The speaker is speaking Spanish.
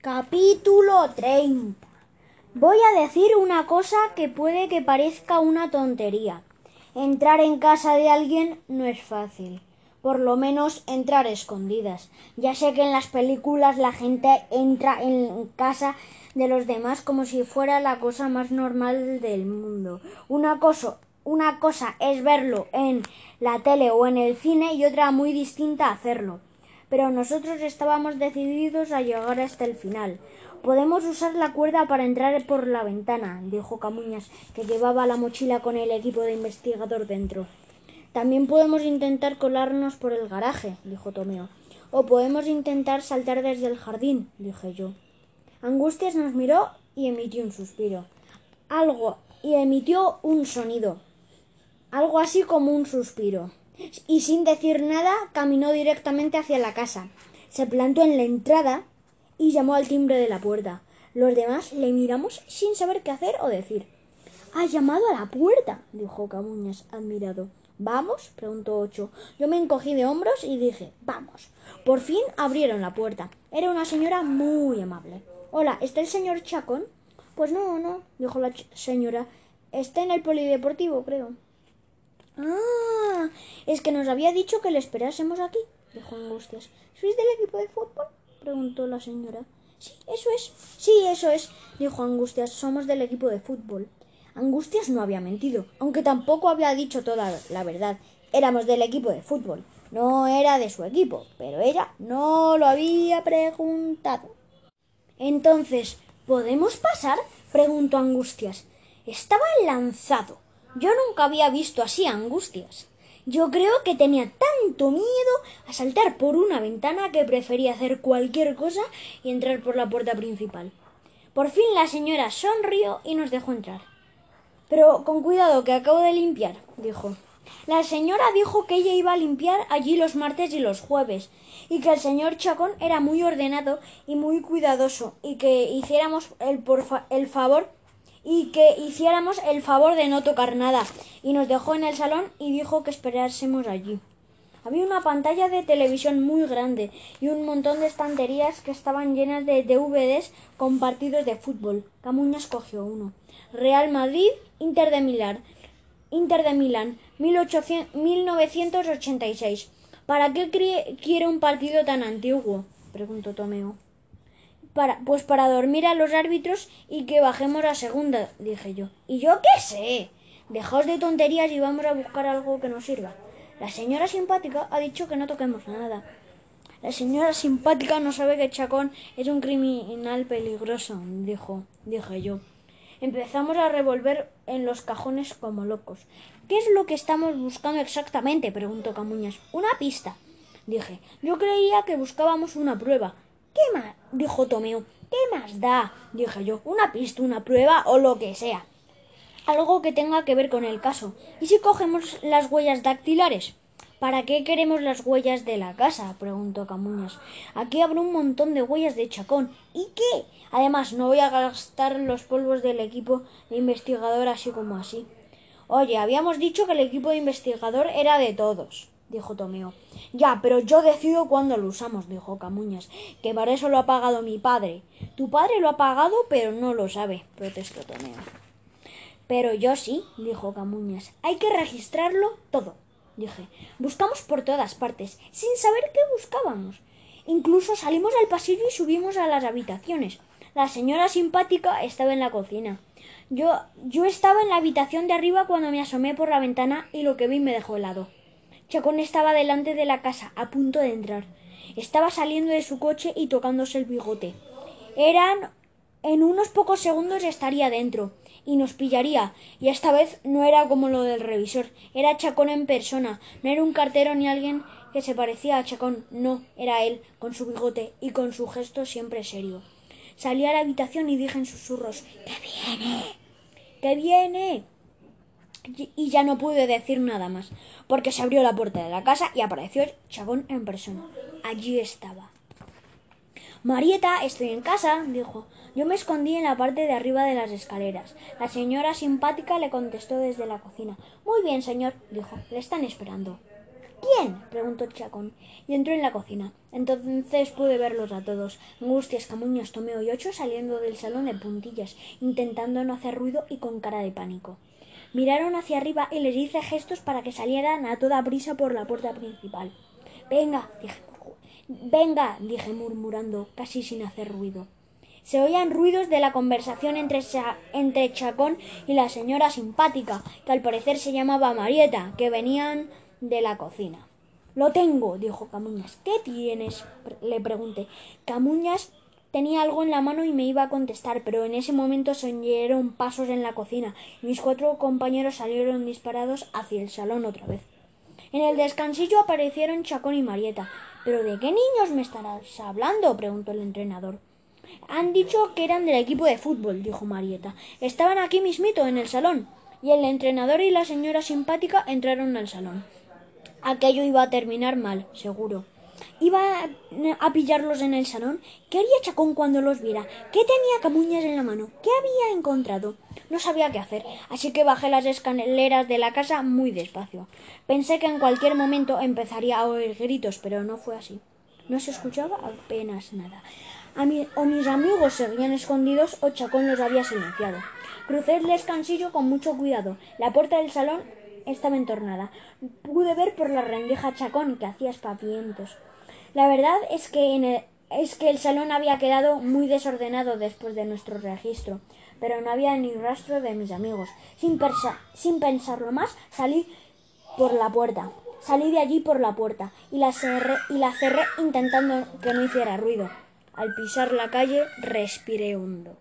Capítulo 30. Voy a decir una cosa que puede que parezca una tontería. Entrar en casa de alguien no es fácil. Por lo menos entrar escondidas. Ya sé que en las películas la gente entra en casa de los demás como si fuera la cosa más normal del mundo. Una cosa, una cosa es verlo en la tele o en el cine y otra muy distinta hacerlo pero nosotros estábamos decididos a llegar hasta el final. Podemos usar la cuerda para entrar por la ventana, dijo Camuñas, que llevaba la mochila con el equipo de investigador dentro. También podemos intentar colarnos por el garaje, dijo Tomeo. O podemos intentar saltar desde el jardín, dije yo. Angustias nos miró y emitió un suspiro. Algo, y emitió un sonido. Algo así como un suspiro y sin decir nada caminó directamente hacia la casa. Se plantó en la entrada y llamó al timbre de la puerta. Los demás le miramos sin saber qué hacer o decir. Ha llamado a la puerta, dijo Camuñas, admirado. ¿Vamos? preguntó Ocho. Yo me encogí de hombros y dije, vamos. Por fin abrieron la puerta. Era una señora muy amable. Hola, ¿está el señor Chacón? Pues no, no, dijo la señora. Está en el polideportivo, creo. Ah, es que nos había dicho que le esperásemos aquí, dijo Angustias. ¿Sois del equipo de fútbol? preguntó la señora. Sí, eso es. Sí, eso es, dijo Angustias. Somos del equipo de fútbol. Angustias no había mentido, aunque tampoco había dicho toda la verdad. Éramos del equipo de fútbol. No era de su equipo, pero ella no lo había preguntado. Entonces, ¿podemos pasar? preguntó Angustias. Estaba lanzado. Yo nunca había visto así angustias. Yo creo que tenía tanto miedo a saltar por una ventana que prefería hacer cualquier cosa y entrar por la puerta principal. Por fin la señora sonrió y nos dejó entrar. Pero con cuidado que acabo de limpiar, dijo. La señora dijo que ella iba a limpiar allí los martes y los jueves, y que el señor Chacón era muy ordenado y muy cuidadoso, y que hiciéramos el, el favor y que hiciéramos el favor de no tocar nada, y nos dejó en el salón y dijo que esperásemos allí. Había una pantalla de televisión muy grande y un montón de estanterías que estaban llenas de DVDs con partidos de fútbol. Camuñas cogió uno. Real Madrid, Inter de Milán. Inter de Milán, 1986. ¿Para qué quiere un partido tan antiguo? preguntó Tomeo pues para dormir a los árbitros y que bajemos a segunda, dije yo. ¿Y yo qué sé? Dejaos de tonterías y vamos a buscar algo que nos sirva. La señora simpática ha dicho que no toquemos nada. La señora simpática no sabe que Chacón es un criminal peligroso, dijo, dije yo. Empezamos a revolver en los cajones como locos. ¿Qué es lo que estamos buscando exactamente? preguntó Camuñas. Una pista. Dije, yo creía que buscábamos una prueba. Dijo Tomeo. ¿Qué más da? dije yo. Una pista, una prueba o lo que sea. Algo que tenga que ver con el caso. ¿Y si cogemos las huellas dactilares? ¿Para qué queremos las huellas de la casa? preguntó Camuñas. Aquí habrá un montón de huellas de chacón. ¿Y qué? Además, no voy a gastar los polvos del equipo de investigador así como así. Oye, habíamos dicho que el equipo de investigador era de todos dijo Tomeo. Ya, pero yo decido cuándo lo usamos, dijo Camuñas, que para eso lo ha pagado mi padre. Tu padre lo ha pagado, pero no lo sabe, protestó Tomeo. Pero yo sí, dijo Camuñas. Hay que registrarlo todo, dije. Buscamos por todas partes, sin saber qué buscábamos. Incluso salimos al pasillo y subimos a las habitaciones. La señora simpática estaba en la cocina. Yo, yo estaba en la habitación de arriba cuando me asomé por la ventana y lo que vi me dejó helado. Chacón estaba delante de la casa, a punto de entrar. Estaba saliendo de su coche y tocándose el bigote. Eran en unos pocos segundos estaría dentro y nos pillaría. Y esta vez no era como lo del revisor, era Chacón en persona, no era un cartero ni alguien que se parecía a Chacón, no, era él, con su bigote y con su gesto siempre serio. Salí a la habitación y dije en susurros ¡Que viene! ¡Que viene! Y ya no pude decir nada más, porque se abrió la puerta de la casa y apareció Chagón en persona. Allí estaba. Marieta, estoy en casa, dijo. Yo me escondí en la parte de arriba de las escaleras. La señora simpática le contestó desde la cocina. Muy bien, señor, dijo. Le están esperando. ¿Quién? preguntó Chacón, y entró en la cocina. Entonces pude verlos a todos, Angustias, Camuñas, Tomeo y Ocho saliendo del salón de puntillas, intentando no hacer ruido y con cara de pánico. Miraron hacia arriba y les hice gestos para que salieran a toda prisa por la puerta principal. Venga, dije, venga, dije murmurando, casi sin hacer ruido. Se oían ruidos de la conversación entre, entre Chacón y la señora simpática, que al parecer se llamaba Marieta, que venían de la cocina. Lo tengo, dijo Camuñas. ¿Qué tienes? le pregunté. Camuñas tenía algo en la mano y me iba a contestar, pero en ese momento se oyeron pasos en la cocina y mis cuatro compañeros salieron disparados hacia el salón otra vez. En el descansillo aparecieron Chacón y Marieta. ¿Pero de qué niños me estarás hablando? preguntó el entrenador. Han dicho que eran del equipo de fútbol, dijo Marieta. Estaban aquí mismito, en el salón. Y el entrenador y la señora simpática entraron al salón. Aquello iba a terminar mal, seguro. Iba a pillarlos en el salón. ¿Qué haría Chacón cuando los viera? ¿Qué tenía Camuñas en la mano? ¿Qué había encontrado? No sabía qué hacer, así que bajé las escaleras de la casa muy despacio. Pensé que en cualquier momento empezaría a oír gritos, pero no fue así. No se escuchaba apenas nada. A o mis amigos seguían escondidos o Chacón los había silenciado. Crucé el descansillo con mucho cuidado. La puerta del salón estaba entornada. Pude ver por la rendija Chacón que hacía espavientos. La verdad es que, el, es que el salón había quedado muy desordenado después de nuestro registro, pero no había ni rastro de mis amigos. Sin, sin pensarlo más, salí por la puerta. Salí de allí por la puerta y la, cerré, y la cerré intentando que no hiciera ruido. Al pisar la calle respiré hondo.